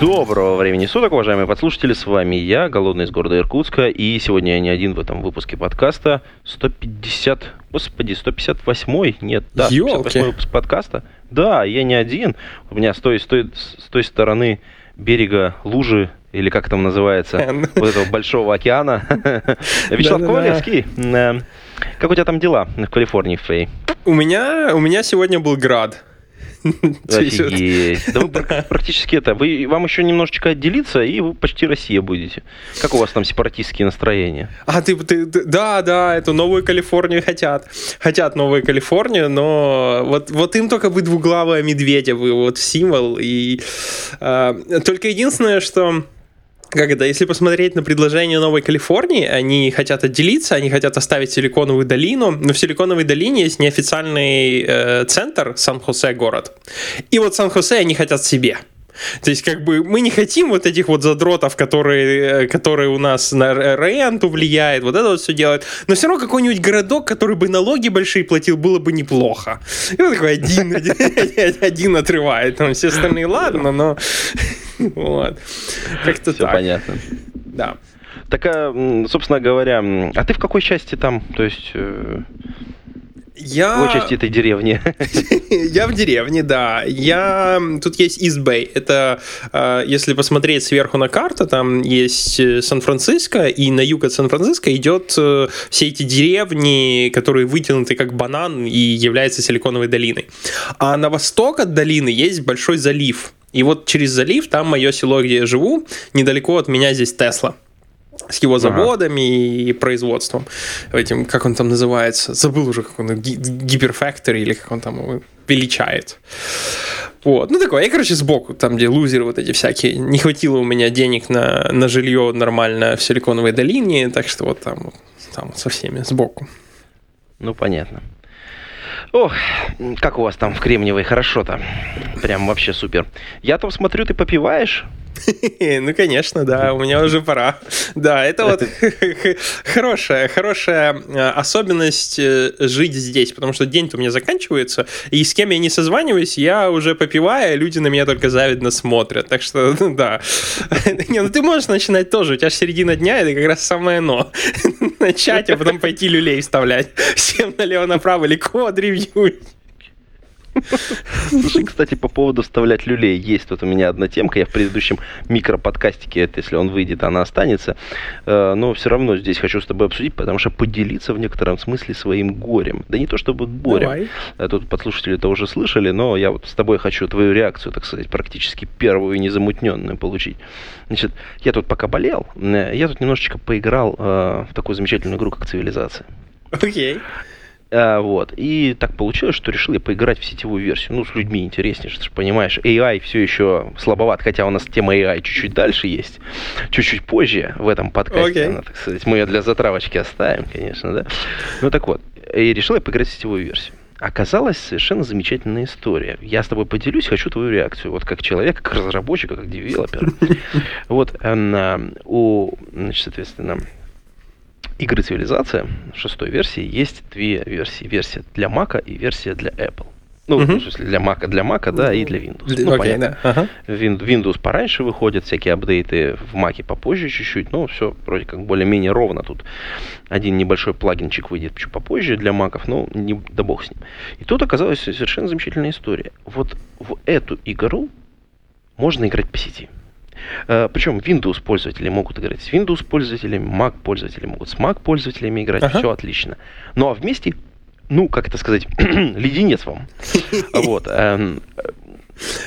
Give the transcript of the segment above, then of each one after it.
Доброго времени суток, уважаемые подслушатели, с вами я, Голодный из города Иркутска, и сегодня я не один в этом выпуске подкаста, 150, господи, 158, нет, да, 158 выпуск подкаста, да, я не один, у меня с той, с той, с той стороны берега лужи, или как там называется, вот этого большого океана, Вячеслав Ковалевский, э, как у тебя там дела в Калифорнии, Фэй? У меня, у меня сегодня был град. Офигеть. Да вы практически это. Вы, вам еще немножечко отделиться, и вы почти Россия будете. Как у вас там сепаратистские настроения? А, ты, ты, да, да, эту новую Калифорнию хотят. Хотят новую Калифорнию, но вот, вот им только вы двуглавая медведя, вы вот символ. И э, только единственное, что как это, если посмотреть на предложение Новой Калифорнии, они хотят отделиться, они хотят оставить Силиконовую долину, но в Силиконовой долине есть неофициальный э, центр Сан-Хосе город. И вот Сан-Хосе они хотят себе. То есть, как бы, мы не хотим вот этих вот задротов, которые, э, которые у нас на ренту влияет, вот это вот все делает. Но все равно какой-нибудь городок, который бы налоги большие платил, было бы неплохо. И вот такой один, один отрывает. Там все остальные, ладно, но... Вот. Как-то так. понятно. Да. Так, а, собственно говоря, а ты в какой части там? То есть... Э, я... В части этой деревни. я в деревне, да. Я... Тут есть Ист-Бэй. Это, э, если посмотреть сверху на карту, там есть э, Сан-Франциско, и на юг от Сан-Франциско идет э, все эти деревни, которые вытянуты как банан и являются Силиконовой долиной. А на восток от долины есть большой залив. И вот через залив, там мое село, где я живу, недалеко от меня здесь Тесла с его заводами ага. и производством. Этим, как он там называется? Забыл уже, как он, гиперфактори или как он там его величает. Вот. Ну, такое. Я, короче, сбоку, там, где лузеры вот эти всякие. Не хватило у меня денег на, на жилье нормально в Силиконовой долине, так что вот там, там со всеми сбоку. Ну, понятно. Ох, как у вас там в Кремниевой хорошо-то. Прям вообще супер. Я там смотрю, ты попиваешь? Ну, конечно, да, у меня уже пора. Да, это вот хорошая, хорошая э, особенность э, жить здесь, потому что день-то у меня заканчивается, и с кем я не созваниваюсь, я уже попиваю, люди на меня только завидно смотрят. Так что, ну да. Не, ну ты можешь начинать тоже, у тебя же середина дня, это как раз самое но. Начать, а потом пойти люлей вставлять. Всем налево-направо или код-ревью. Слушай, кстати, по поводу вставлять люлей. Есть тут у меня одна темка. Я в предыдущем микроподкастике, это если он выйдет, она останется. Э, но все равно здесь хочу с тобой обсудить, потому что поделиться в некотором смысле своим горем. Да не то чтобы горем. Давай. Э, тут подслушатели это уже слышали, но я вот с тобой хочу твою реакцию, так сказать, практически первую и незамутненную получить. Значит, я тут пока болел, э, я тут немножечко поиграл в такую замечательную игру, как «Цивилизация». Окей. Okay. А, вот. И так получилось, что решил я поиграть в сетевую версию. Ну, с людьми интереснее, что понимаешь. AI все еще слабоват, хотя у нас тема AI чуть-чуть дальше есть. Чуть-чуть позже в этом подкасте, okay. она, так сказать. Мы ее для затравочки оставим, конечно, да. Ну, так вот. И решил я поиграть в сетевую версию. Оказалась совершенно замечательная история. Я с тобой поделюсь, хочу твою реакцию. Вот как человек, как разработчик, как девелопер. Вот эм, у, значит, соответственно, игры цивилизация шестой версии есть две версии. Версия для Mac и версия для Apple. Ну, uh-huh. в смысле, для Mac, для Mac, да, и для Windows. Ну, okay, понятно. Да. Uh-huh. Windows пораньше выходят, всякие апдейты в Mac попозже чуть-чуть, но все вроде как более-менее ровно тут. Один небольшой плагинчик выйдет чуть попозже для маков, но не, да бог с ним. И тут оказалась совершенно замечательная история. Вот в эту игру можно играть по сети. Э, Причем Windows пользователи могут играть с Windows пользователями, Mac пользователи могут с Mac пользователями играть, ага. все отлично. Ну а вместе, ну, как это сказать, леденец вам. Вот. Эм,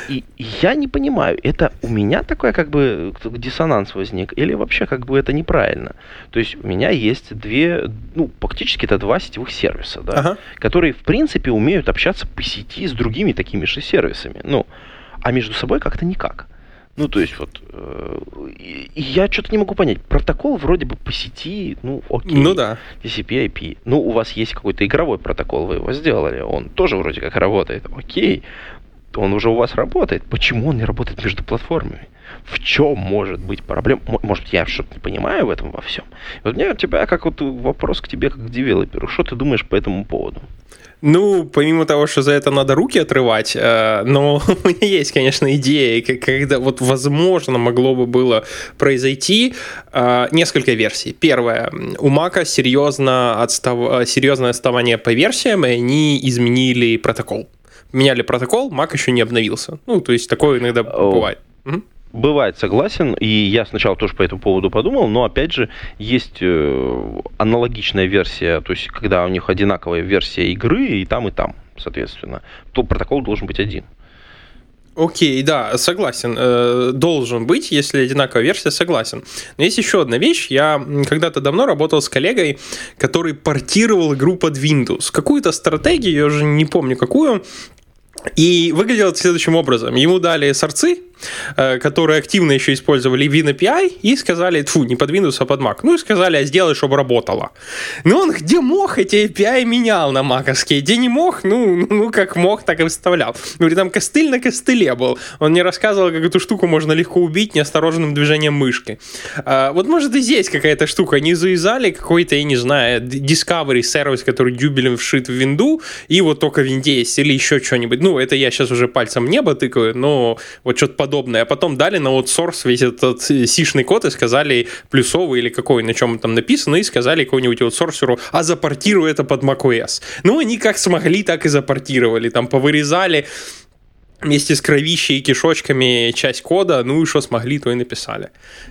и я не понимаю, это у меня такой как бы диссонанс возник, или вообще как бы это неправильно. То есть у меня есть две, ну, фактически это два сетевых сервиса, да, ага. которые, в принципе, умеют общаться по сети с другими такими же сервисами. Ну, а между собой как-то никак. Ну, то есть вот, э, я что-то не могу понять. Протокол вроде бы по сети, ну, окей. Ну да. TCP, IP. Ну, у вас есть какой-то игровой протокол, вы его сделали, он тоже вроде как работает, окей. Он уже у вас работает. Почему он не работает между платформами? в чем может быть проблема. Может, я что-то не понимаю в этом во всем. Вот у меня у тебя как вот вопрос к тебе как к девелоперу. Что ты думаешь по этому поводу? Ну, помимо того, что за это надо руки отрывать, э, но у меня есть, конечно, идея, когда вот возможно могло бы было произойти э, несколько версий. Первое. У Мака серьезно отстав... серьезное отставание по версиям, и они изменили протокол. Меняли протокол, Мак еще не обновился. Ну, то есть такое иногда бывает. Угу. Бывает, согласен, и я сначала тоже по этому поводу подумал, но опять же есть э, аналогичная версия, то есть когда у них одинаковая версия игры и там, и там, соответственно, то протокол должен быть один. Окей, да, согласен. Э, должен быть, если одинаковая версия, согласен. Но есть еще одна вещь. Я когда-то давно работал с коллегой, который портировал игру под Windows. Какую-то стратегию, я уже не помню какую, и выглядело это следующим образом. Ему дали сорцы, Э, которые активно еще использовали WinAPI и сказали, фу, не под Windows, а под Mac. Ну и сказали, а сделай, чтобы работало. Ну он где мог эти API менял на маковские, где не мог, ну, ну как мог, так и вставлял. Говорит, там костыль на костыле был. Он не рассказывал, как эту штуку можно легко убить неосторожным движением мышки. А, вот может и здесь какая-то штука. Они завязали какой-то, я не знаю, Discovery сервис, который дюбелем вшит в винду, и вот только в винде есть, или еще что-нибудь. Ну, это я сейчас уже пальцем небо тыкаю, но вот что-то под подобное, а потом дали на аутсорс весь этот сишный код и сказали плюсовый или какой, на чем там написано, и сказали какому-нибудь аутсорсеру, а запортируй это под macOS. Ну, они как смогли, так и запортировали, там повырезали вместе с кровищей и кишочками часть кода, ну и что смогли, то и написали.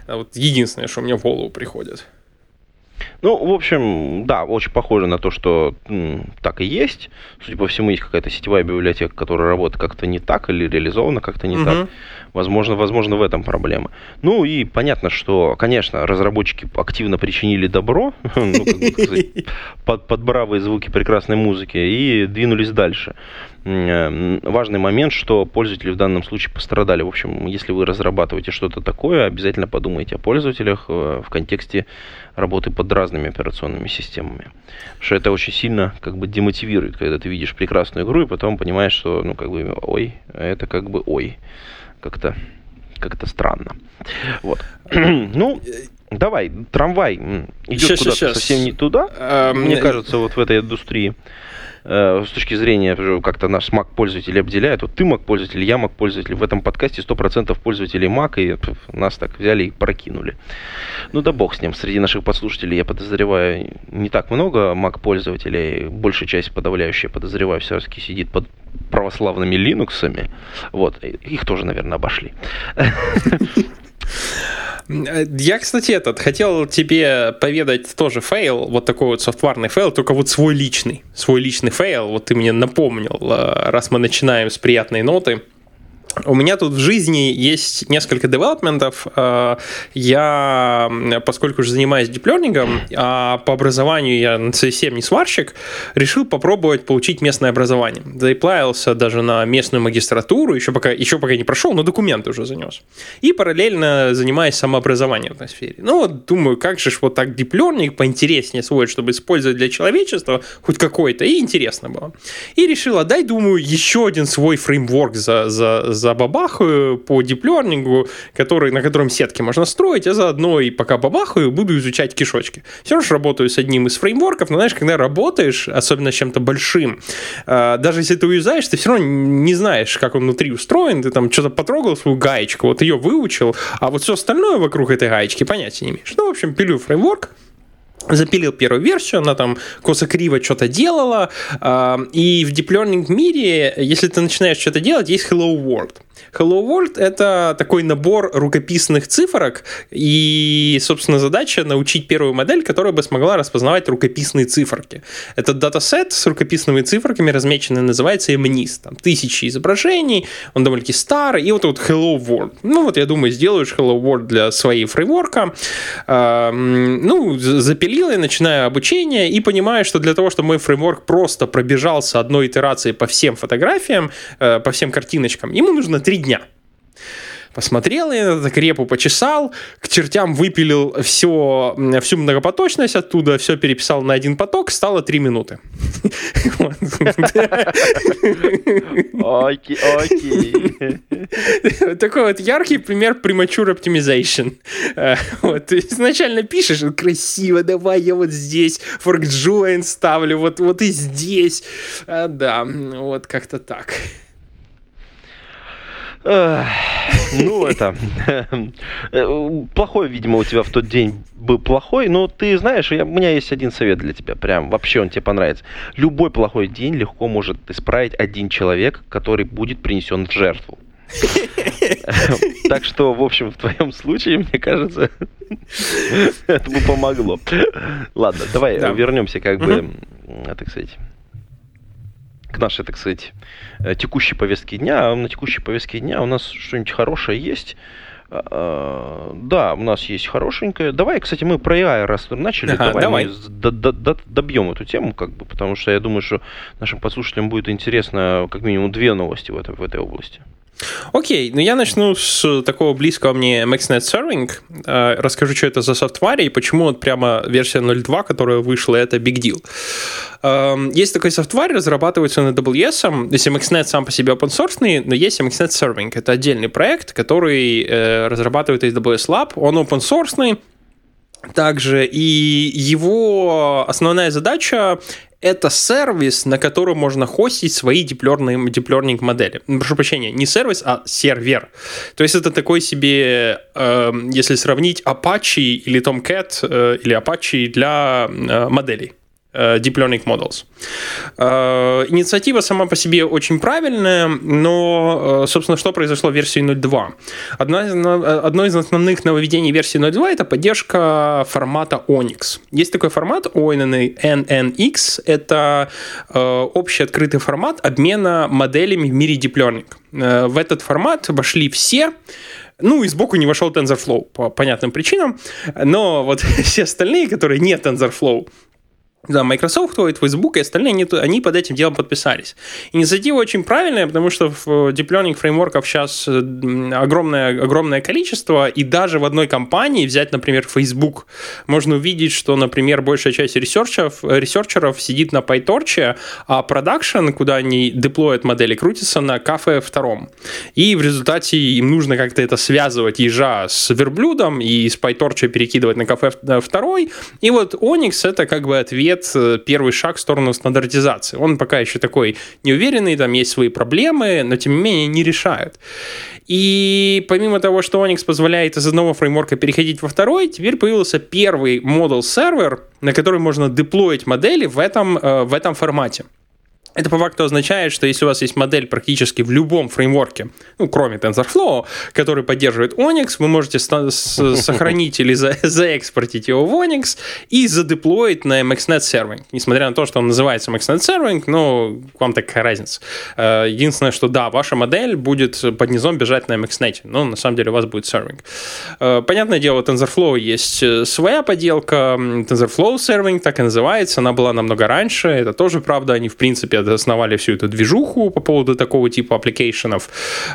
Вот единственное, что мне в голову приходит. Ну, в общем, да, очень похоже на то, что м, так и есть. Судя по всему, есть какая-то сетевая библиотека, которая работает как-то не так или реализована как-то не угу. так. Возможно, возможно, в этом проблема. Ну и понятно, что, конечно, разработчики активно причинили добро, ну, под, под бравые звуки прекрасной музыки и двинулись дальше. Э, важный момент, что пользователи в данном случае пострадали. В общем, если вы разрабатываете что-то такое, обязательно подумайте о пользователях э, в контексте работы под разными операционными системами. Потому что это очень сильно как бы демотивирует, когда ты видишь прекрасную игру и потом понимаешь, что, ну, как бы, ой, это как бы ой. Как-то как-то странно. Вот. ну, давай, трамвай идет куда-то совсем не туда, а, мне кажется, вот в этой индустрии. Э, с точки зрения как-то наш Mac пользователь обделяет. Вот ты Mac пользователь, я Mac пользователь. В этом подкасте 100% пользователей Mac, и нас так взяли и прокинули. Ну да бог с ним. Среди наших подслушателей, я подозреваю, не так много Mac пользователей. Большая часть подавляющая, подозреваю, все-таки сидит под православными линуксами. Вот. Их тоже, наверное, обошли. Я, кстати, этот хотел тебе поведать тоже fail, вот такой вот софтварный fail, только вот свой личный, свой личный fail. Вот ты мне напомнил, э, раз мы начинаем с приятной ноты. У меня тут в жизни есть несколько девелопментов. Э, я, поскольку уже занимаюсь диплернингом, а по образованию я совсем не сварщик, решил попробовать получить местное образование. Заплавился даже на местную магистратуру, еще пока, еще пока не прошел, но документы уже занес. И параллельно занимаюсь самообразованием в этой сфере. Ну вот думаю, как же вот так диплерник поинтереснее свой, чтобы использовать для человечества хоть какой-то, и интересно было. И решил, а дай, думаю, еще один свой фреймворк за, за, забабахаю по диплернингу, который, на котором сетки можно строить, а заодно и пока бабахаю, буду изучать кишочки. Все равно работаю с одним из фреймворков, но знаешь, когда работаешь, особенно с чем-то большим, а, даже если ты уезжаешь, ты все равно не знаешь, как он внутри устроен, ты там что-то потрогал свою гаечку, вот ее выучил, а вот все остальное вокруг этой гаечки понятия не имеешь. Ну, в общем, пилю фреймворк, запилил первую версию, она там косо-криво что-то делала, и в Deep Learning мире, если ты начинаешь что-то делать, есть Hello World. Hello World — это такой набор рукописных цифрок, и, собственно, задача научить первую модель, которая бы смогла распознавать рукописные циферки. Этот датасет с рукописными циферками размеченный называется MNIST. Там тысячи изображений, он довольно-таки старый, и вот вот Hello World. Ну вот, я думаю, сделаешь Hello World для своей фреймворка. Ну, запилил я, начинаю обучение, и понимаю, что для того, чтобы мой фреймворк просто пробежался одной итерацией по всем фотографиям, э, по всем картиночкам, ему нужно три дня. Посмотрел я на репу, почесал, к чертям выпилил все, всю многопоточность оттуда, все переписал на один поток, стало 3 минуты. Окей, окей. Такой вот яркий пример premature optimization. Э, Вот, ты изначально пишешь, красиво, давай я вот здесь fork join ставлю, вот, вот и здесь. А, Да, вот как-то так. Ну, это... Плохой, видимо, у тебя в тот день был плохой, но ты знаешь, я- у меня есть один совет для тебя, прям вообще он тебе понравится. Любой плохой день легко может исправить один человек, который будет принесен в жертву. Так что, в общем, в твоем случае, мне кажется, это бы помогло. Ладно, давай Да. вернемся как бы, так сказать, к нашей, так сказать, э, текущей повестке дня. А На текущей повестке дня у нас что-нибудь хорошее есть. А, Да, у нас есть хорошенькое. Давай, кстати, мы про AI раз начали, Ага, давай, давай. мы добьем эту тему, как бы, потому что я думаю, что нашим послушателям будет интересно как минимум две новости в этой, в этой области. Окей, ну я начну с такого близкого мне MaxNet Serving. Э, Расскажу, что это за софтварь и почему вот прямо версия 0.2, которая вышла, это big deal. Эм, Есть такой софтварь, разрабатывается на AWS. Если MaxNet сам по себе open source, но есть MaxNet Serving. Это отдельный проект, который э, разрабатывает AWS Lab. Он open source, также, и его основная задача это сервис, на котором можно хостить свои deep learning модели. Прошу прощения, не сервис, а сервер. То есть это такой себе, э, если сравнить Apache или Tomcat э, или Apache для э, моделей Deep Learning Models. Э, Инициатива сама по себе очень правильная, но, э, собственно, что произошло в версии 0.2? Одно из, одно из основных нововведений версии 0.2 – это поддержка формата ONIX. Есть такой формат ONNX – это э, общий открытый формат обмена моделями в мире Deep Learning. Э, в этот формат вошли все, ну, и сбоку не вошел TensorFlow по понятным причинам, но вот все остальные, которые не TensorFlow, да, Microsoft, Facebook и остальные, они, они под этим делом подписались. Инициатива очень правильная, потому что в э, Deep Learning фреймворков сейчас э, огромное, огромное количество, и даже в одной компании, взять, например, Facebook, можно увидеть, что, например, большая часть researcher ов, э, researcher ов сидит на PyTorch, а продакшн, куда они деплоят модели, крутится на кафе втором. И в результате им нужно как-то это связывать ежа с верблюдом и с PyTorch перекидывать на кафе второй. И вот Onyx это как бы ответ, э, первый шаг в сторону стандартизации. Он пока еще такой неуверенный, там есть свои проблемы, но тем не менее не решают. И помимо того, что Onyx позволяет из одного фреймворка переходить во второй, теперь появился первый модул сервер, на который можно деплоить модели в этом, э, в этом формате. Это по факту означает, что если у вас есть модель практически в любом фреймворке, ну, кроме TensorFlow, который поддерживает ONNX, вы можете сохранить или за- заэкспортить его в ONNX и задеплоить на MXNet Serving. Несмотря на то, что он называется MXNet Serving, но вам такая разница. Э, Единственное, что да, ваша модель будет под низом бежать на MXNet, но на самом деле у вас будет Serving. Э, Понятное дело, у TensorFlow есть э, своя поделка, TensorFlow Serving так и называется, она была намного раньше, это тоже правда, они в принципе основали всю эту движуху по поводу такого типа application ов,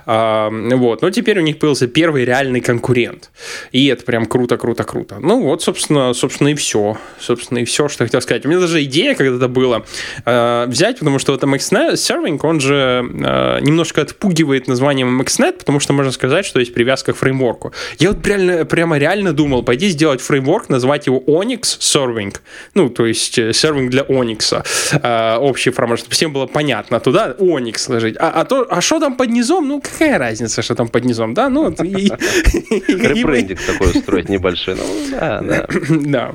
А, вот, но теперь у них появился первый реальный конкурент, и это прям круто, круто, круто. Ну вот, собственно, собственно и все, собственно и все, что я хотел сказать. У меня даже идея когда-то была э, взять, потому что вот MXNet Serving, он же э, немножко отпугивает названием MXNet, потому что можно сказать, что есть привязка к фреймворку. Я вот реально, прямо реально думал, пойди сделать фреймворк, назвать его Onyx Serving, ну, то есть э, Serving для Onyx, э, общий формат, чтобы всем было понятно, туда Onyx сложить. А, а то, а что там под низом? Ну, какая разница, что там под низом, да? Ну, Ребрендинг такой устроить небольшой. Ну, да,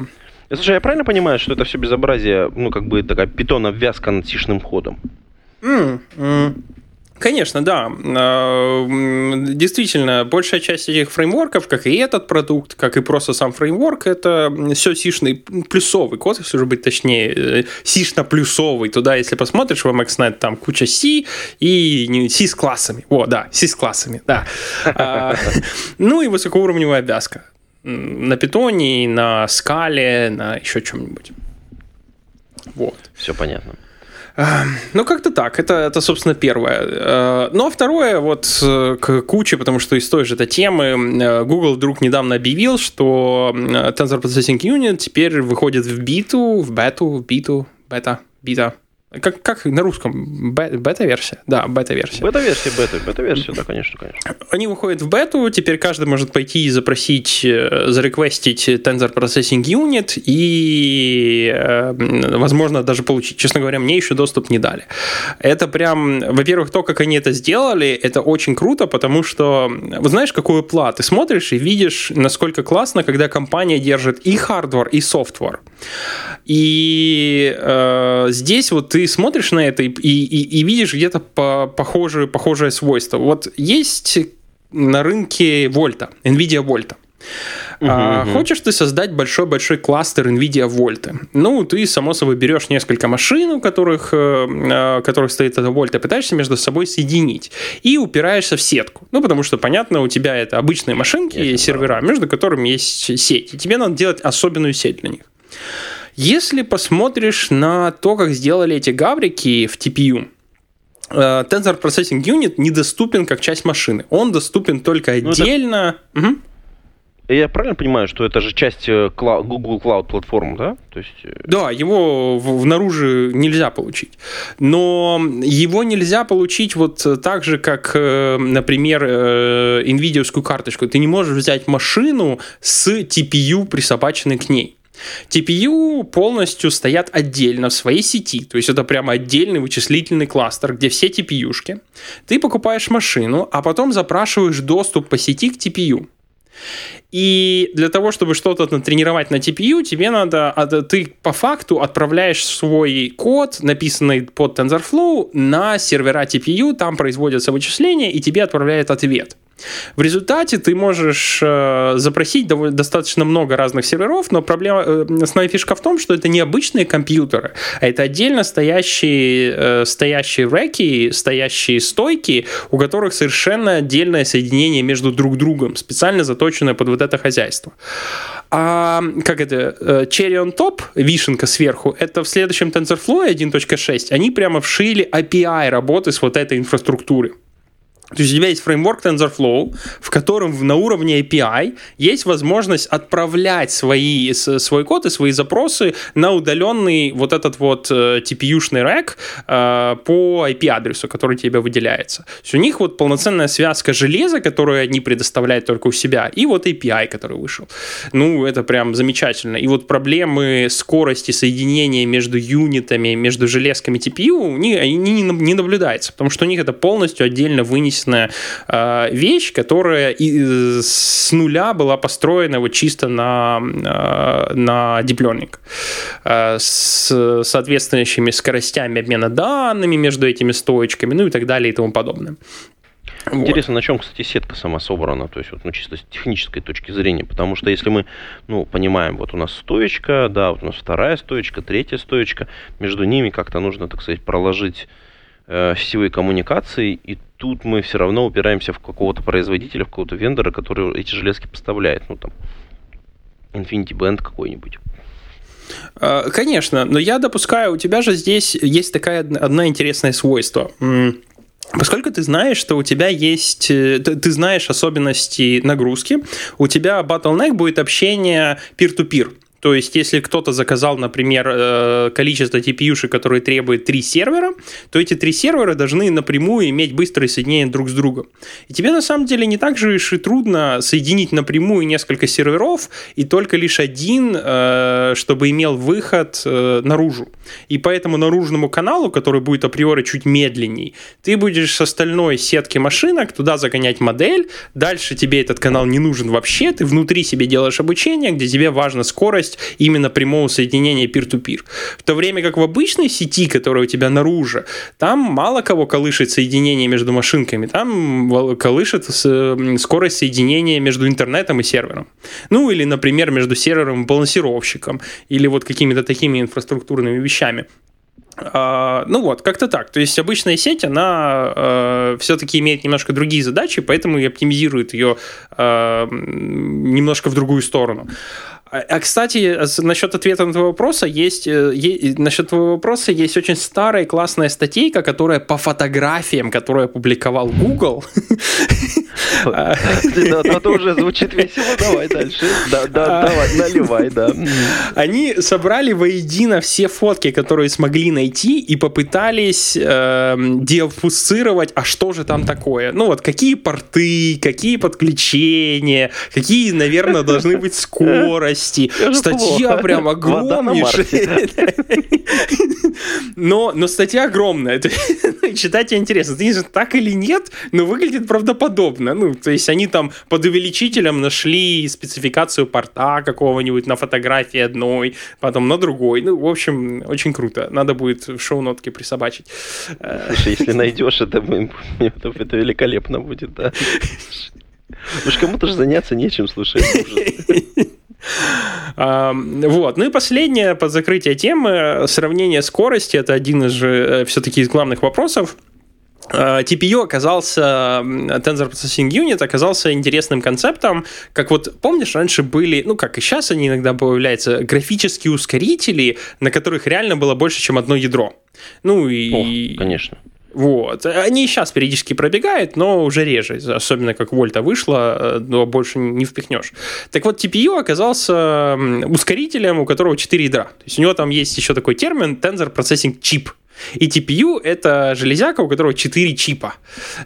Слушай, я правильно понимаю, что это все безобразие, ну, как бы такая питона-вязка над сишным ходом? Конечно, да. А, Действительно, большая часть этих фреймворков, как и этот продукт, как и просто сам фреймворк, это все сишный плюсовый код, если уже быть точнее, э, сишно-плюсовый. Туда, если посмотришь в MXNet, там куча C и C с классами. О, да, C с классами, да. А, Ну и высокоуровневая обвязка. На питоне, на скале, на еще чем-нибудь. Вот. Все понятно. Ну, как-то так. Это, это, собственно, первое. Э, ну, а второе, вот э, к куче, потому что из той же этой темы, э, Google вдруг недавно объявил, что Tensor Processing Unit теперь выходит в биту, в бету, в биту, бета, бита, как, как на русском? Бета-версия? Да, бета-версия. Бета-версия, бета, бета-версия, да, конечно, конечно. Они выходят в бету, теперь каждый может пойти и запросить, э, зареквестить Tensor Processing Unit и, э, возможно, даже получить. Честно говоря, мне еще доступ не дали. Это прям, во-первых, то, как они это сделали, это очень круто, потому что, знаешь, какую плату? Ты смотришь и видишь, насколько классно, когда компания держит и хардвар, и софтвар. И э, здесь вот ты смотришь на это и, и, и видишь где-то по, похожее, похожее свойство. Вот есть на рынке Вольта, NVIDIA Вольта. Uh-huh, а, uh-huh. Хочешь ты создать большой-большой кластер NVIDIA Вольта? Ну, ты, само собой, берешь несколько машин, у которых, э, э которых стоит эта Вольта, пытаешься между собой соединить и упираешься в сетку. Ну, потому что, понятно, у тебя это обычные машинки и сервера, между которыми есть сеть. И тебе надо делать особенную сеть для них. Если посмотришь на то, как сделали эти гаврики в TPU, э, Tensor Processing Unit недоступен как часть машины. Он доступен только отдельно. Ну, это... угу. Я правильно понимаю, что это же часть э, Google Cloud платформы, да? То есть... Э, да, его внаружи нельзя получить. Но его нельзя получить вот так же, как, например, NVIDIA карточку. Ты не можешь взять машину с TPU, присобаченной к ней. TPU полностью стоят отдельно в своей сети, то есть это прямо отдельный вычислительный кластер, где все TPU-шки. Ты покупаешь машину, а потом запрашиваешь доступ по сети к TPU. И для того, чтобы что-то натренировать на TPU, тебе надо, ты по факту отправляешь свой код, написанный под TensorFlow, на сервера TPU, там производятся вычисления, и тебе отправляет ответ. В результате ты можешь э, запросить довольно, достаточно много разных серверов, но проблема, э, основная фишка в том, что это не обычные компьютеры, а это отдельно стоящие, э, стоящие реки, стоящие стойки, у которых совершенно отдельное соединение между друг другом, специально заточенное под вот это хозяйство. А как это, э, cherry on top, вишенка сверху, это в следующем TensorFlow 1.6, они прямо вшили API работы с вот этой инфраструктурой. То есть у тебя есть фреймворк TensorFlow, в котором на уровне API есть возможность отправлять свои, свой код и свои запросы на удаленный вот этот вот TPU-шный э, рэк э, по IP-адресу, который тебе выделяется. То есть у них вот полноценная связка железа, которую они предоставляют только у себя, и вот API, который вышел. Ну, это прям замечательно. И вот проблемы скорости соединения между юнитами, между железками TPU, они, они не, наблюдается, потому что у них это полностью отдельно вынесено отечественная э, вещь, которая и, с нуля была построена вот чисто на, э, на deep learning э, с соответствующими скоростями обмена данными между этими стоечками, ну и так далее и тому подобное. Интересно, вот. на чем, кстати, сетка сама собрана, то есть вот, ну, чисто с технической точки зрения, потому что если мы, ну, понимаем, вот у нас стоечка, да, вот у нас вторая стоечка, третья стоечка, между ними как-то нужно, так сказать, проложить э, сетевые коммуникации, и тут мы все равно упираемся в какого-то производителя, в какого-то вендора, который эти железки поставляет. Ну, там, Infinity Band какой-нибудь. А, конечно, но я допускаю, у тебя же здесь есть такая одна интересное свойство. Поскольку ты знаешь, что у тебя есть, э, ты знаешь особенности нагрузки, у тебя bottleneck будет общение peer-to-peer. То есть, если кто-то заказал, например, э, количество TPU, которые требует три сервера, то эти три сервера должны напрямую иметь быстрое соединение друг с другом. И тебе на самом деле не так же и трудно соединить напрямую несколько серверов и только лишь один, э, чтобы имел выход э, наружу. И по этому наружному каналу, который будет априори чуть медленней, ты будешь с остальной сетки машинок туда загонять модель, дальше тебе этот канал не нужен вообще, ты внутри себе делаешь обучение, где тебе важна скорость возможность именно прямого соединения peer-to-peer. В то время как в обычной сети, которая у тебя наружу, там мало кого колышет соединение между машинками, там колышет скорость соединения между интернетом и сервером. Ну или, например, между сервером и балансировщиком, или вот какими-то такими инфраструктурными вещами. Uh, ну вот, как-то так. То есть обычная сеть, она uh, все-таки имеет немножко другие задачи, поэтому и оптимизирует ее uh, немножко в другую сторону. А, а, кстати, насчет ответа на твой вопрос, есть, есть, насчет твоего вопроса есть очень старая классная статейка, которая по фотографиям, которую опубликовал Google. Это уже звучит весело, давай дальше. Да, да, давай, наливай, да. Они собрали воедино все фотки, которые смогли найти, и попытались э, деофусцировать, а что же там такое. Ну вот, какие порты, какие подключения, какие, наверное, должны быть скорости. Статья прям огромнейшая. Но, но статья огромная. Читать интересно. Ты не знаешь, так или нет, но выглядит правдоподобно. Ну, то есть они там под увеличителем нашли спецификацию порта какого-нибудь на фотографии одной, потом на другой. Ну, в общем, очень круто. Надо будет в шоу-нотке присобачить. Слушай, если найдешь, это, это, это великолепно будет, да. Уж кому-то же заняться нечем, слушай. Вот. Ну и последнее под закрытие темы. Сравнение скорости. Это один из же э, все-таки из главных вопросов. TPU оказался, Tensor Processing Unit оказался интересным концептом, как вот, помнишь, раньше были, ну, как и сейчас они иногда появляются, графические ускорители, на которых реально было больше, чем одно ядро. Ну и... О, конечно. Вот. Они сейчас периодически пробегают, но уже реже, особенно как Вольта вышла, э, но больше не впихнешь. Так вот, TPU оказался ускорителем, у которого 4 ядра. То есть у него там есть еще такой термин Tensor Processing Chip. И TPU — это железяка, у которого 4 чипа.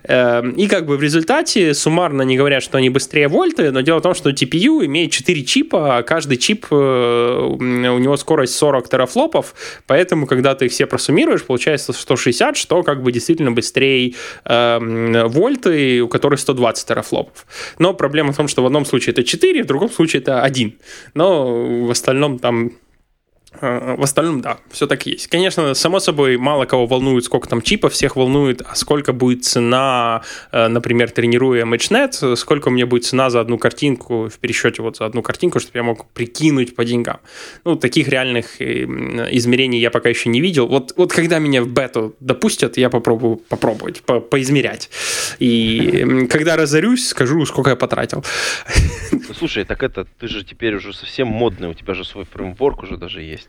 Эм, и как бы в результате суммарно не говорят, что они быстрее вольты, но дело в том, что TPU имеет 4 чипа, а каждый чип, э, у него скорость 40 терафлопов, поэтому, когда ты их все просуммируешь, получается 160, что как бы действительно быстрее э, вольты, у которых 120 терафлопов. Но проблема в том, что в одном случае это 4, в другом случае это 1. Но в остальном там в остальном, да, все так есть. Конечно, само собой, мало кого волнует, сколько там чипов, всех волнует, а сколько будет цена, э, например, тренируя MatchNet, сколько у меня будет цена за одну картинку, в пересчете вот за одну картинку, чтобы я мог прикинуть по деньгам. Ну, таких реальных э, измерений я пока еще не видел. Вот, вот когда меня в бету допустят, я попробую попробовать, по поизмерять. И когда разорюсь, скажу, сколько я потратил. Слушай, так это, ты же теперь уже совсем модный, у тебя же свой фреймворк уже даже есть.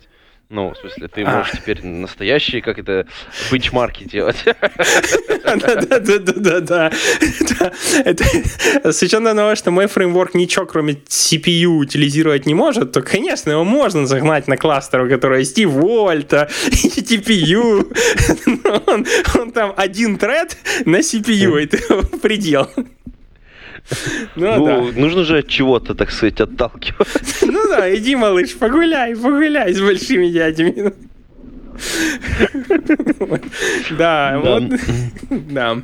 Ну, в смысле, ты можешь а. теперь настоящие, как это, бенчмарки делать. Да-да-да-да-да. Это совершенно новое, что мой фреймворк ничего, кроме CPU, утилизировать не может, то, конечно, его можно загнать на кластер, у которого есть и вольта, и TPU. Он там один тред на CPU, это предел. Ну, ну да. нужно же от чего-то, так сказать, отталкиваться. Ну да, иди, малыш, погуляй, погуляй с большими дядями. Да, вот, да.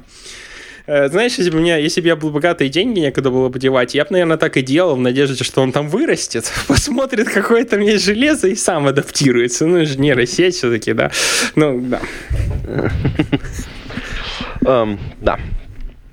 Э, знаешь, если бы, меня, если бы я был богатый и деньги некуда было бы девать, я бы, наверное, так и делал в надежде, что он там вырастет, посмотрит, какое там есть железо и сам адаптируется. Ну, же нейросеть все-таки, да. Ну, да. Um, да,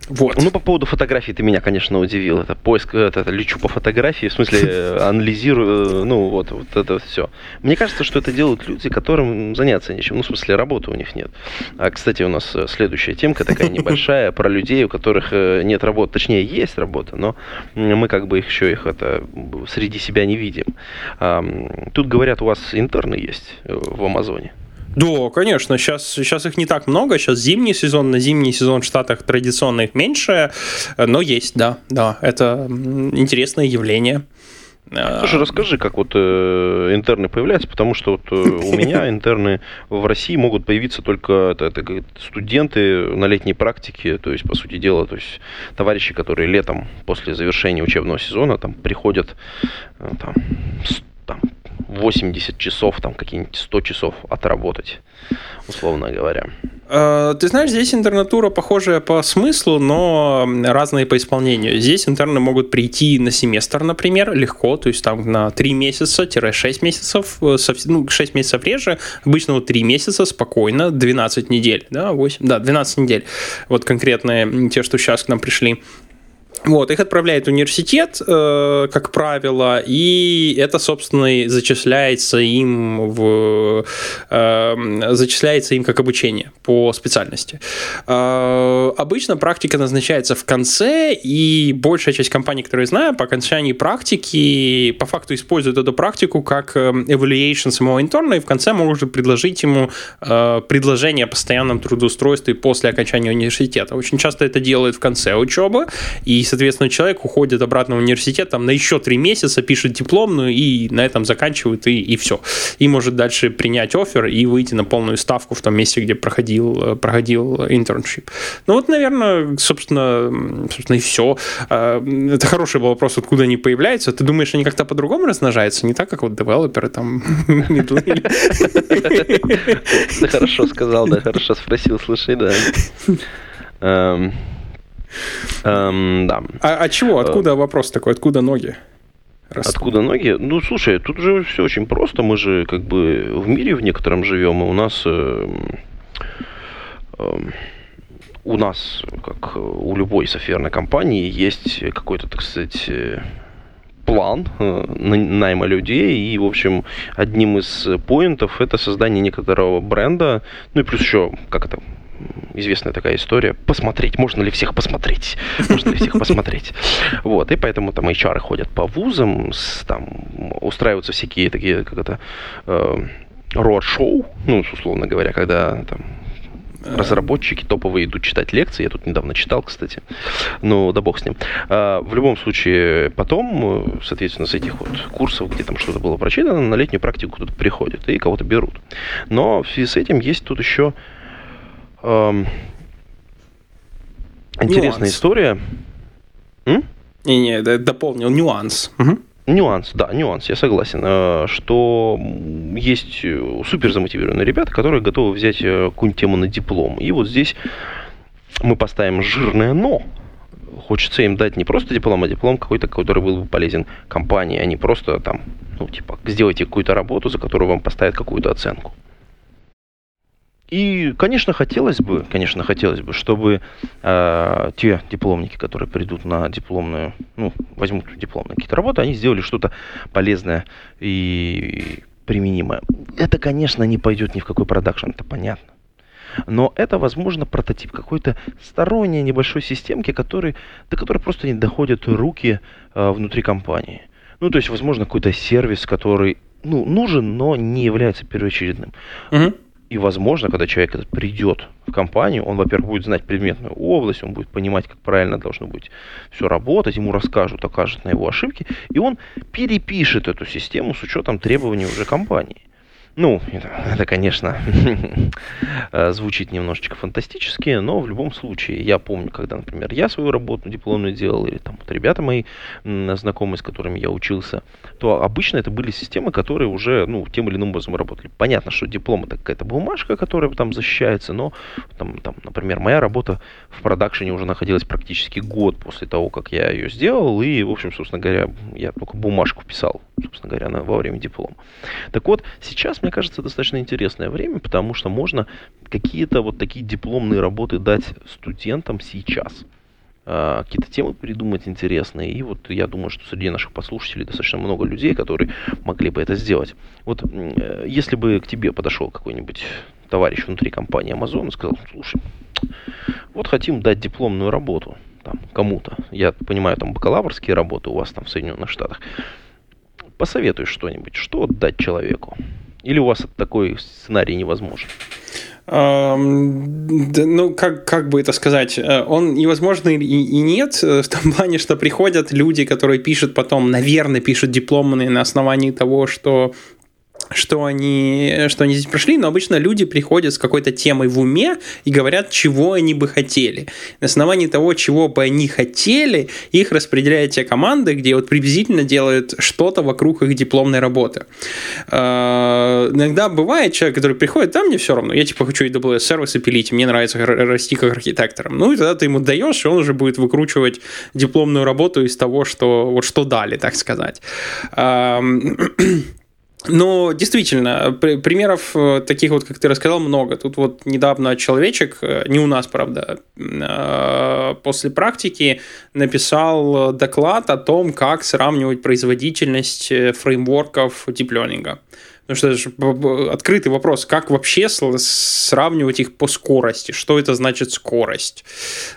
вот. Ну, по поводу фотографий ты меня, конечно, удивил. Это поиск, это, это лечу по фотографии, в смысле, э, анализирую, э, ну, вот, вот это все. Мне кажется, что это делают люди, которым заняться нечем. Ну, в смысле, работы у них нет. А, кстати, у нас э, следующая темка такая небольшая про людей, у которых нет работы. Точнее, есть работа, но мы как бы их еще их это среди себя не видим. Тут говорят, у вас интерны есть в Амазоне. Да, конечно. Сейчас, сейчас их не так много. Сейчас зимний сезон. На зимний сезон в Штатах традиционно их меньше. Но есть, да. Да, это интересное явление. Слушай, расскажи, как вот э, интерны появляются, потому что вот э, у меня интерны в России могут появиться только это, это, студенты на летней практике, то есть, по сути дела, то есть товарищи, которые летом после завершения учебного сезона там приходят э, там, там 80 часов, там какие-нибудь 100 часов отработать, условно говоря. Э, ты знаешь, здесь интернатура похожая по смыслу, но разные по исполнению. Здесь интерны могут прийти на семестр, например, легко, то есть там на 3 месяца-6 месяцев, э, ну, 6 месяцев реже, обычно вот 3 месяца спокойно, 12 недель, да, 8, да, 12 недель. Вот конкретные те, что сейчас к нам пришли. Вот, их отправляет университет, э, как правило, и это, собственно, зачисляется им в э, зачисляется им как обучение по специальности. Э, обычно практика назначается в конце, и большая часть компаний, которые я знаю, по окончании практики по факту используют эту практику как э, evaluation самого интерна, и в конце может предложить ему э, предложение о постоянном трудоустройстве после окончания университета. Очень часто это делают в конце учебы, и соответственно, человек уходит обратно в университет там, на еще три месяца, пишет дипломную и на этом заканчивает, и, и все. И может дальше принять offer и выйти на полную ставку в том месте, где проходил, проходил internship. Ну вот, наверное, собственно, собственно и все. А, это хороший был вопрос, откуда они появляются. Ты думаешь, они как-то по-другому размножаются? Не так, как вот девелоперы там Ты хорошо сказал, да, хорошо спросил, слушай, да. Эм, да. А, а чего? Откуда вопрос такой? Откуда ноги? Растут. Откуда ноги? Ну, слушай, тут же все очень просто. Мы же как бы в мире в некотором живем, и у нас э, э, у нас, как у любой софтверной компании, есть какой-то, так сказать, э, план э, найма людей, и, в общем, одним из поинтов это создание некоторого бренда, ну и плюс еще, как это, известная такая история, посмотреть, можно ли всех посмотреть, можно ли всех посмотреть. Вот, и поэтому там HR ходят по вузам, там устраиваются всякие такие, как это, э, роад-шоу, ну, условно говоря, когда там разработчики топовые идут читать лекции. Я тут недавно читал, кстати. Ну, да бог с ним. А, в любом случае, потом, соответственно, с этих вот курсов, где там что-то было прочитано, на летнюю практику кто-то приходит и кого-то берут. Но в связи с этим есть тут еще Эм, интересная нюанс. история. Не-не, дополнил нюанс. Угу. Нюанс, да, нюанс, я согласен, э, что есть супер замотивированные ребята, которые готовы взять э, какую-нибудь тему на диплом. И вот здесь мы поставим жирное «но». Хочется им дать не просто диплом, а диплом какой-то, который был бы полезен компании, а не просто там, ну, типа, сделайте какую-то работу, за которую вам поставят какую-то оценку. И, конечно, хотелось бы, конечно, хотелось бы, чтобы э, те дипломники, которые придут на дипломную, ну, возьмут дипломные какие-то работы, они сделали что-то полезное и применимое. Это, конечно, не пойдет ни в какой продакшн, это понятно. Но это, возможно, прототип какой-то сторонней небольшой системки, который, до которой просто не доходят руки э, внутри компании. Ну, то есть, возможно, какой-то сервис, который ну, нужен, но не является первоочередным. Угу. И, возможно, когда человек этот придет в компанию, он, во-первых, будет знать предметную область, он будет понимать, как правильно должно быть все работать, ему расскажут, окажут на его ошибки, и он перепишет эту систему с учетом требований уже компании. Ну, это, это конечно, звучит немножечко фантастически, но в любом случае, я помню, когда, например, я свою работу дипломную делал, или там вот ребята мои знакомые, с которыми я учился, то обычно это были системы, которые уже, ну, тем или иным образом работали. Понятно, что диплом это какая-то бумажка, которая там защищается, но, там, там, например, моя работа в продакшене уже находилась практически год после того, как я ее сделал, и, в общем, собственно говоря, я только бумажку писал, собственно говоря, на, во время диплома. Так вот, сейчас, мне кажется, достаточно интересное время, потому что можно какие-то вот такие дипломные работы дать студентам сейчас. А, какие-то темы придумать интересные. И вот я думаю, что среди наших послушателей достаточно много людей, которые могли бы это сделать. Вот э, если бы к тебе подошел какой-нибудь товарищ внутри компании Amazon и сказал, слушай, вот хотим дать дипломную работу там, кому-то. Я понимаю, там бакалаврские работы у вас там в Соединенных Штатах. Посоветуй что-нибудь, что дать человеку. Или у вас такой сценарий невозможен? ну, как, как бы это сказать, э, он невозможно и, и нет, э, в том плане, что приходят люди, которые пишут потом, наверное, пишут дипломные на основании того, что что они, что они здесь прошли, но обычно люди приходят с какой-то темой в уме и говорят, чего они бы хотели. На основании того, чего бы они хотели, их распределяют те команды, где вот приблизительно делают что-то вокруг их дипломной работы. Э, иногда бывает человек, который приходит, да, мне все равно, я типа хочу AWS сервисы пилить, мне нравится расти как архитектором. Ну и тогда ты ему даешь, и он уже будет выкручивать дипломную работу из того, что вот что дали, так сказать. Но действительно, примеров э, таких вот, как ты рассказал, много. Тут вот недавно человечек, э, не у нас, правда, э, после практики написал доклад о том, как сравнивать производительность фреймворков диплёнинга. Потому что открытый вопрос, как вообще сравнивать их по скорости, что это значит скорость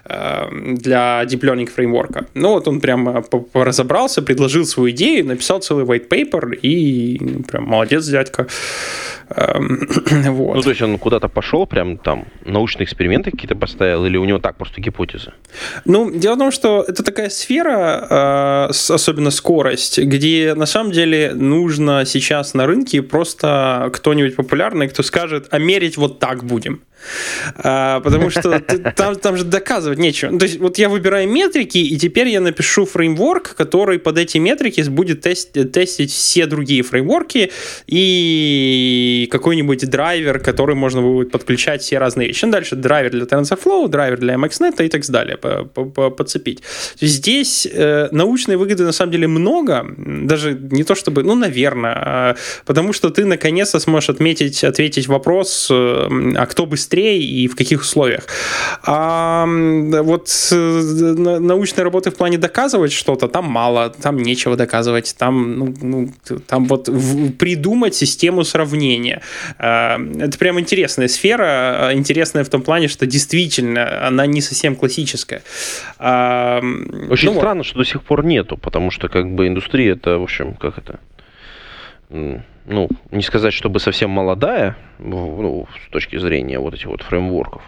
эм, для Deep Learning фреймворка. Ну вот он прям разобрался, предложил свою идею, написал целый white paper и ну, прям молодец дядька. Эм, вот. Ну то есть он куда-то пошел, прям там научные эксперименты какие-то поставил или у него так просто гипотезы? Ну дело в том, что это такая сфера, э, особенно скорость, где на самом деле нужно сейчас на рынке просто просто кто-нибудь популярный, кто скажет, а мерить вот так будем. А, потому что там, там же доказывать нечего. То есть вот я выбираю метрики, и теперь я напишу фреймворк, который под эти метрики будет тест, тестить все другие фреймворки и какой-нибудь драйвер, который можно будет подключать все разные вещи. Ну, дальше драйвер для TensorFlow, драйвер для MXNet и так далее подцепить. Здесь э, научной выгоды на самом деле много, даже не то чтобы, ну, наверное, а, потому что ты наконец-то сможешь отметить, ответить вопрос, э, а кто быстрее быстрее и в каких условиях. А вот э, научной работы в плане доказывать что-то, там мало, там нечего доказывать, там, ну, ну, там вот придумать систему сравнения. А, это прям интересная сфера, интересная в том плане, что действительно она не совсем классическая. А, Очень ну, странно, вот. что до сих пор нету, потому что как бы индустрия это, в общем, как это ну, не сказать, чтобы совсем молодая, ну, с точки зрения вот этих вот фреймворков.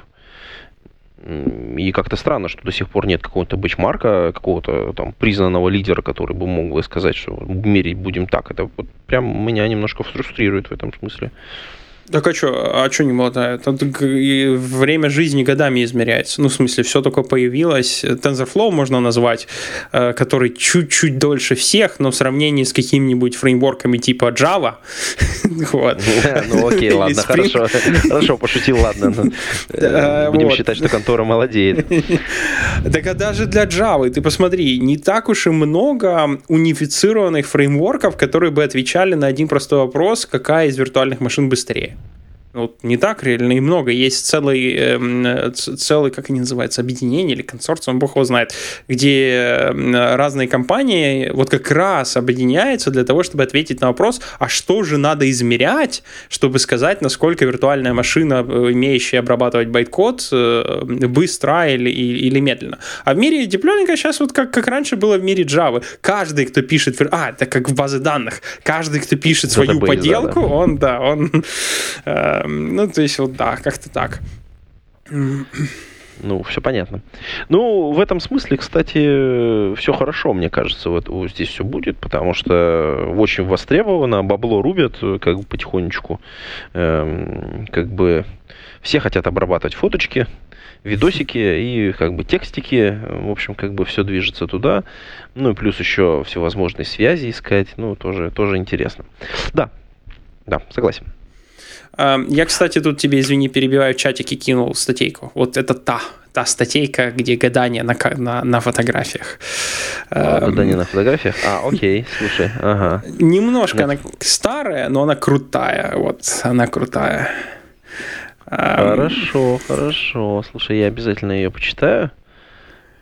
И как-то странно, что до сих пор нет какого-то бэчмарка, какого-то там признанного лидера, который бы мог бы сказать, что мерить будем так. Это вот прям меня немножко фрустрирует в этом смысле. Так а что, а что не молодая? Тут время жизни годами измеряется. Ну, в смысле, все только появилось. TensorFlow можно назвать, э, который чуть-чуть дольше всех, но в сравнении с какими-нибудь фреймворками типа Java. вот. Ну, окей, ладно, хорошо. Хорошо, пошутил, ладно. Ну, будем считать, что контора молодеет. Так а даже для Java, ты посмотри, не так уж и много унифицированных фреймворков, которые бы отвечали на один простой вопрос, какая из виртуальных машин быстрее. Вот не так реально и много. Есть целый, э, целый, как они называются, объединение или консорциум, бог его знает, где э, разные компании вот как раз объединяются для того, чтобы ответить на вопрос, а что же надо измерять, чтобы сказать, насколько виртуальная машина, э, имеющая обрабатывать байткод, э, быстро или, или медленно. А в мире диплёника сейчас вот как, как раньше было в мире Java. Каждый, кто пишет... А, это как в базе данных. Каждый, кто пишет свою поделку, да, да. он, да, он... Э, ну, то есть вот да, как-то так. Ну, все понятно. Ну, в этом смысле, кстати, все хорошо, мне кажется, вот, здесь все будет, потому что очень востребовано, бабло рубят, как бы потихонечку, эм, как бы все хотят обрабатывать фоточки, видосики и как бы текстики, в общем, как бы все движется туда, ну и плюс еще всевозможные связи искать, ну, тоже, тоже интересно. Да, да, согласен. Я, кстати, тут тебе, извини, перебиваю, в чатике кинул статейку. Вот это та, та статейка, где гадание на, на, на фотографиях. А, гадание на фотографиях? А, окей, слушай, ага. Немножко она старая, но она крутая. Вот, она крутая. Хорошо, хорошо. Слушай, я обязательно ее почитаю.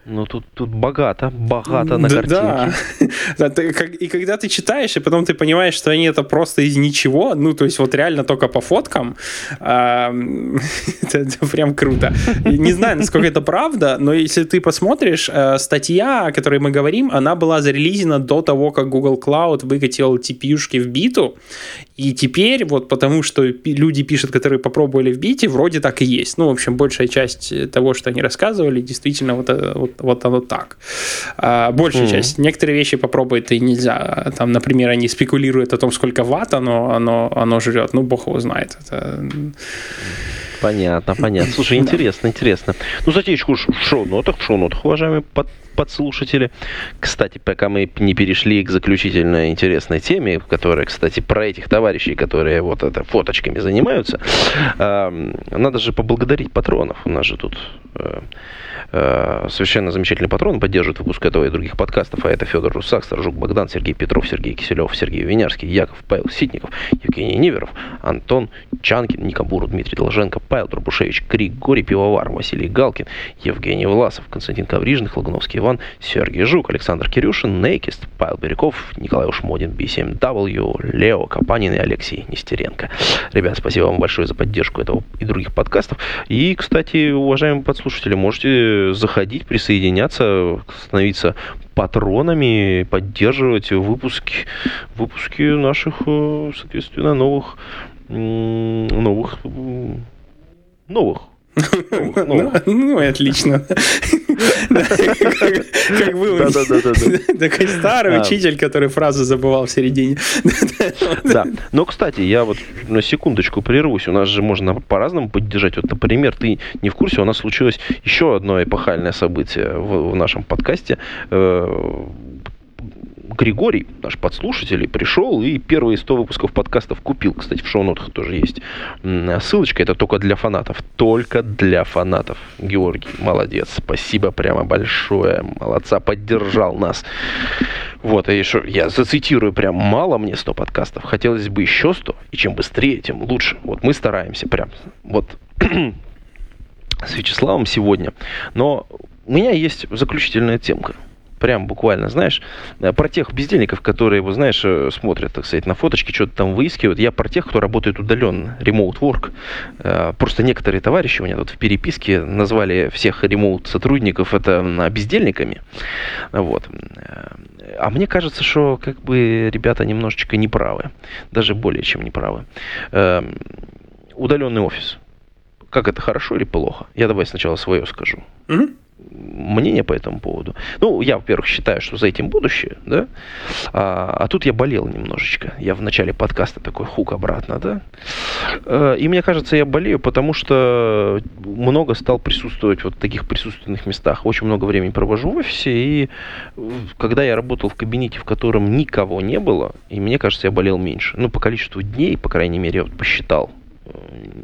Ну, тут, тут богато, богато на да, картинке. Да. И когда ты читаешь, и потом ты понимаешь, что они это просто из ничего, ну, то есть вот реально только по фоткам, это, прям круто. Не знаю, насколько это правда, но если ты посмотришь, э, статья, о которой мы говорим, она была зарелизена до того, как Google Cloud выкатил TPU-шки в биту, и теперь вот потому, что люди пишут, которые попробовали в бите, вроде так и есть. Ну, в общем, большая часть того, что они рассказывали, действительно вот, э, вот, вот оно так. А большая mm-hmm. часть. Некоторые вещи попробовать и нельзя. Там, например, они спекулируют о том, сколько ватт оно, оно, оно жрет. Ну, бог его знает. Это... Понятно, понятно. Слушай, интересно, интересно. Ну, затечку в шоу-нотах, в шоу-нотах, уважаемые под, подслушатели. Кстати, пока мы не перешли к заключительной интересной теме, которая, кстати, про этих товарищей, которые вот это фоточками занимаются, э, надо же поблагодарить патронов. У нас же тут Э, совершенно замечательный патрон, поддерживает выпуск этого и других подкастов, а это Федор Русак, Сторожук Богдан, Сергей Петров, Сергей Киселев, Сергей Винярский, Яков, Павел Ситников, Евгений Неверов, Антон Чанкин, Никабуру, Дмитрий Долженко, Павел Трубушевич, Григорий Пивовар, Василий Галкин, Евгений Власов, Константин Коврижных, Лагуновский Иван, Сергей Жук, Александр Кирюшин, Нейкист, Павел Бирюков, Николай Ушмодин, B7W, Лео Капанин и Алексей Нестеренко. Ребят, спасибо вам большое за поддержку этого и других подкастов. И, кстати, уважаемые подслушатели, можете заходить, присоединяться, становиться патронами, поддерживать выпуски, выпуски наших, э, соответственно, новых, новых, новых ну, ну, отлично. Как был такой старый учитель, который фразу забывал в середине. Да. Но, кстати, я вот на секундочку прервусь. У нас же можно по-разному поддержать. Вот, например, ты не в курсе, у нас случилось еще одно эпохальное событие в нашем подкасте э, Григорий, наш подслушатель, пришел и первые 100 выпусков подкастов купил. Кстати, в шоу-нотах тоже есть ссылочка. Это только для фанатов. Только для фанатов. Георгий, молодец. Спасибо прямо большое. Молодца, поддержал нас. Вот, и еще я зацитирую прям мало мне 100 подкастов. Хотелось бы еще 100. И чем быстрее, тем лучше. Вот мы стараемся прям. Вот с Вячеславом сегодня. Но у меня есть заключительная темка прям буквально, знаешь, э, про тех бездельников, которые, его, знаешь, э, смотрят, так сказать, на фоточки, что-то там выискивают. Я про тех, кто работает удаленно, remote work. Э, просто некоторые товарищи у меня тут в переписке назвали всех remote сотрудников это бездельниками. Вот. А мне кажется, что как бы ребята немножечко неправы. Даже более чем неправы. Удаленный офис. Как это хорошо или плохо? Я давай сначала свое скажу. Угу мнение по этому поводу. Ну, я, во-первых, считаю, что за этим будущее, да, а, а тут я болел немножечко. Я в начале подкаста такой хук обратно, да. Э, и мне кажется, я болею, потому что много стал присутствовать вот в таких присутственных местах. Очень много времени провожу в офисе, и когда я работал в кабинете, в котором никого не было, и мне кажется, я болел меньше. Ну, по количеству дней, по крайней мере, я вот посчитал э,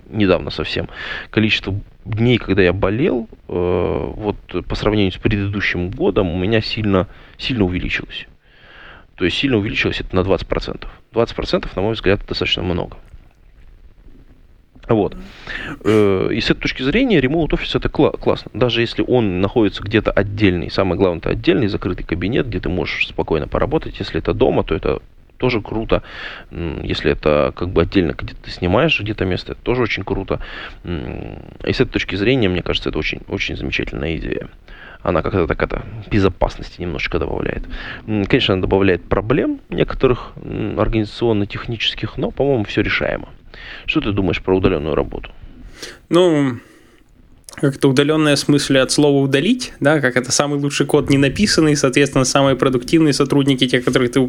недавно совсем, количество дней, когда я болел, э, вот по сравнению с предыдущим годом, у меня сильно, сильно увеличилось. То есть сильно увеличилось это на 20%. 20%, на мой взгляд, достаточно много. Вот. Э, и с этой точки зрения ремоут офис это кла- классно. Даже если он находится где-то отдельный, самое главное, это отдельный закрытый кабинет, где ты можешь спокойно поработать. Если это дома, то это тоже круто. Если это как бы отдельно где-то снимаешь где-то место, это тоже очень круто. И с этой точки зрения, мне кажется, это очень, очень замечательная идея. Она как-то так это безопасности немножечко добавляет. Конечно, она добавляет проблем некоторых организационно-технических, но, по-моему, все решаемо. Что ты думаешь про удаленную работу? Ну, как-то удаленное смысле от слова удалить, да, как это самый лучший код не написанный, соответственно, самые продуктивные сотрудники, те, которых ты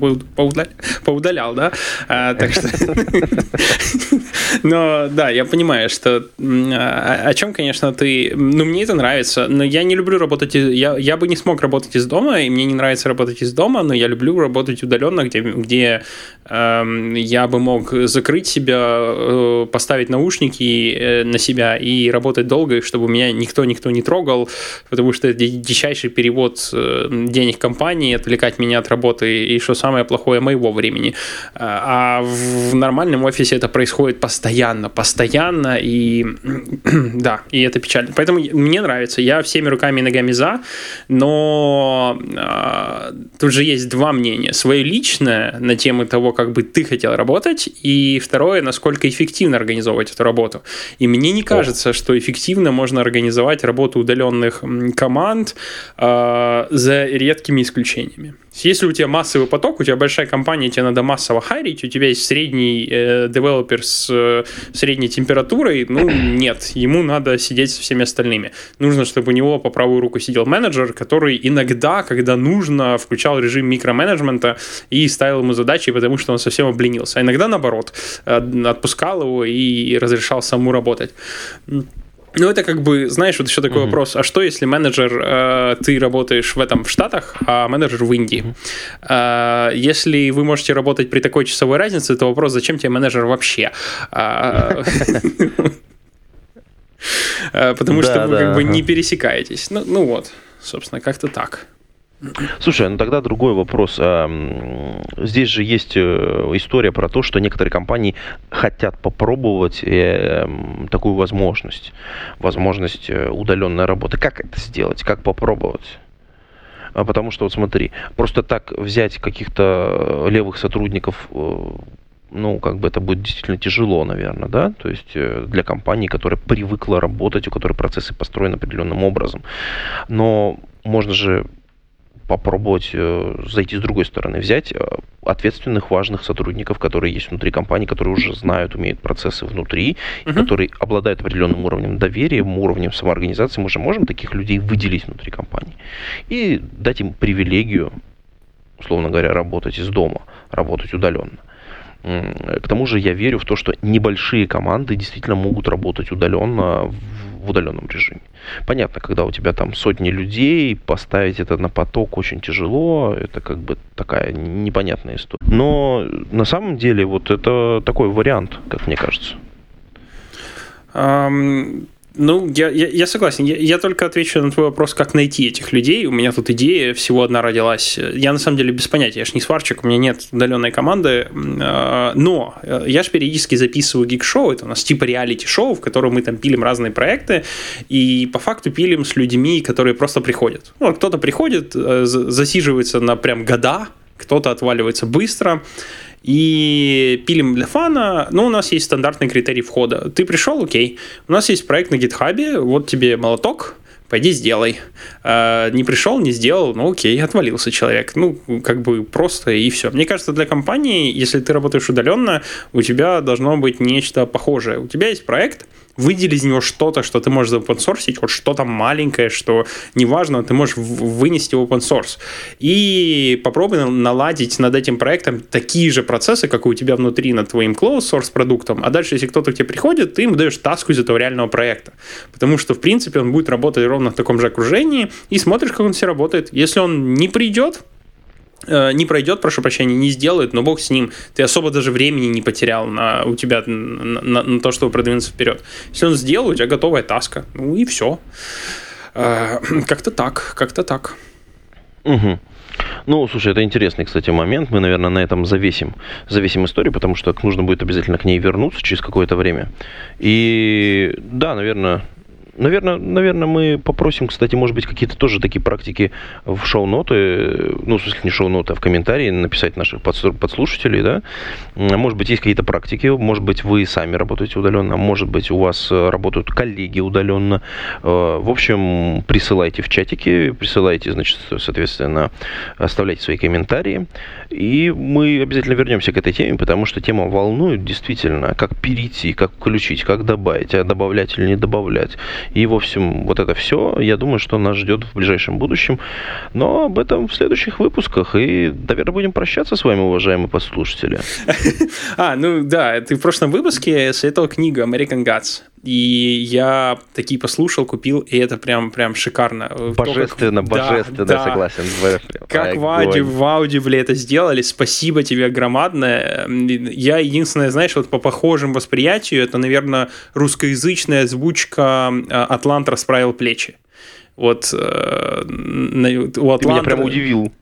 поудалял, да, а, так что... Но да, я понимаю, что а, о чем, конечно, ты... Ну, мне это нравится, но я не люблю работать... Я, я бы не смог работать из дома, и мне не нравится работать из дома, но я люблю работать удаленно, где, где э, я бы мог закрыть себя, э, поставить наушники э, на себя и работать долго, чтобы у меня меня никто-никто не трогал, потому что это дичайший перевод э, денег компании, отвлекать меня от работы и, что самое плохое, моего времени. А в нормальном офисе это происходит постоянно, постоянно, и да, и это печально. Поэтому мне нравится, я всеми руками и ногами за, но а, тут же есть два мнения. Свое личное на тему того, как бы ты хотел работать, и второе, насколько эффективно организовывать эту работу. И мне не кажется, что эффективно можно организовать работу удаленных команд э, за редкими исключениями. Если у тебя массовый поток, у тебя большая компания, тебе надо массово хайрить, у тебя есть средний э, девелопер с э, средней температурой, ну нет, ему надо сидеть со всеми остальными. Нужно, чтобы у него по правую руку сидел менеджер, который иногда, когда нужно, включал режим микроменеджмента и ставил ему задачи, потому что он совсем обленился. А иногда наоборот, э, отпускал его и разрешал саму работать. Ну, это как бы, знаешь, вот еще такой mm-hmm. вопрос. А что, если менеджер, э, ты работаешь в этом в Штатах, а менеджер в Индии? Mm-hmm. Э, если вы можете работать при такой часовой разнице, то вопрос, зачем тебе менеджер вообще? А, потому да, что вы как бы не пересекаетесь. Ну, ну вот, собственно, как-то так. Слушай, ну тогда другой вопрос. Здесь же есть э, история про то, что некоторые компании хотят попробовать э, такую возможность, возможность э, удаленной работы. Как это сделать? Как попробовать? А потому что вот смотри, просто так взять каких-то левых сотрудников ну, как бы это будет действительно тяжело, наверное, да, то есть для компании, которая привыкла работать, у которой процессы построены определенным образом. Но можно же попробовать э, зайти с другой стороны, взять э, ответственных, важных сотрудников, которые есть внутри компании, которые уже знают, умеют процессы внутри, uh-huh. которые обладают определенным уровнем доверия, уровнем самоорганизации. Мы же можем таких людей выделить внутри компании и дать им привилегию, условно говоря, работать из дома, работать удаленно. К тому же я верю в то, что небольшие команды действительно могут работать удаленно в удаленном режиме. Понятно, когда у тебя там сотни людей, поставить это на поток очень тяжело, это как бы такая непонятная история. Но на самом деле вот это такой вариант, как мне кажется. Ну, я, я, я согласен. Я, я только отвечу на твой вопрос, как найти этих людей. У меня тут идея всего одна родилась. Я на самом деле без понятия, я же не сварчик, у меня нет удаленной команды. А, но я же периодически записываю гик-шоу, это у нас типа реалити-шоу, в котором мы там пилим разные проекты, и по факту пилим с людьми, которые просто приходят. Ну, кто-то приходит, э, засиживается на прям года, кто-то отваливается быстро, и пилим для фана, но у нас есть стандартный критерий входа. Ты пришел, окей, у нас есть проект на гитхабе, вот тебе молоток, пойди сделай. А, не пришел, не сделал, ну окей, отвалился человек. Ну, как бы просто и все. Мне кажется, для компании, если ты работаешь удаленно, у тебя должно быть нечто похожее. У тебя есть проект, выдели из него что-то, что ты можешь заопенсорсить, вот что-то маленькое, что неважно, ты можешь вынести в open source. И попробуй наладить над этим проектом такие же процессы, как и у тебя внутри над твоим closed source продуктом, а дальше, если кто-то к тебе приходит, ты ему даешь таску из этого реального проекта. Потому что, в принципе, он будет работать ровно в таком же окружении, и смотришь, как он все работает. Если он не придет, не пройдет, прошу прощения, не сделает, но бог с ним. Ты особо даже времени не потерял на, у тебя на, на, на то, чтобы продвинуться вперед. Если он сделал, у тебя готовая таска. Ну и все. Э, как-то так, как-то так. Угу. Ну, слушай, это интересный, кстати, момент. Мы, наверное, на этом завесим, завесим историю, потому что нужно будет обязательно к ней вернуться через какое-то время. И да, наверное, Наверное, наверное, мы попросим, кстати, может быть, какие-то тоже такие практики в шоу-ноты, ну, в смысле, не шоу-ноты, а в комментарии написать наших подслушателей, да. Может быть, есть какие-то практики, может быть, вы сами работаете удаленно, может быть, у вас э, работают коллеги удаленно. Э, в общем, присылайте в чатики, присылайте, значит, соответственно, оставляйте свои комментарии. И мы обязательно вернемся к этой теме, потому что тема волнует действительно, как перейти, как включить, как добавить, а добавлять или не добавлять. И, в общем, вот это все, я думаю, что нас ждет в ближайшем будущем. Но об этом в следующих выпусках. И, наверное, будем прощаться с вами, уважаемые послушатели. А, ну да, ты в прошлом выпуске советовал книгу American Gods. И я такие послушал, купил, и это прям, прям шикарно. Божественно, как... божественно, да, согласен. Как в ауди, в аудибле это сделали, спасибо тебе громадное. Я единственное, знаешь, вот по похожим восприятию, это, наверное, русскоязычная озвучка «Атлант расправил плечи». Вот э, у Атланта... Ты меня прям удивил.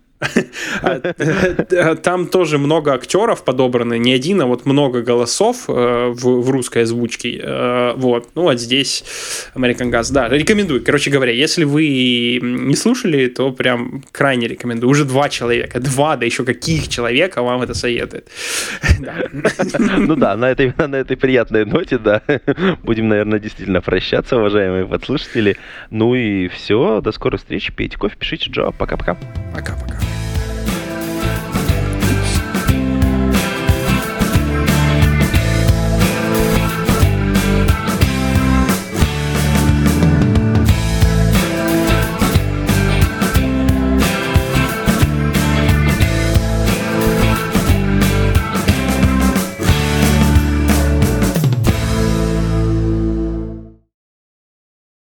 Там тоже много актеров подобраны, не один, а вот много голосов э, в, в русской озвучке. Э, вот. Ну, вот здесь American Gas. Да, рекомендую. Короче говоря, если вы не слушали, то прям крайне рекомендую. Уже два человека. Два, да еще каких человек вам это советует. Ну да, на этой, на этой приятной ноте, да, будем, наверное, действительно прощаться, уважаемые подслушатели. Ну и все, до скорой встречи. Пейте кофе, пишите Джо. Пока-пока. Пока-пока.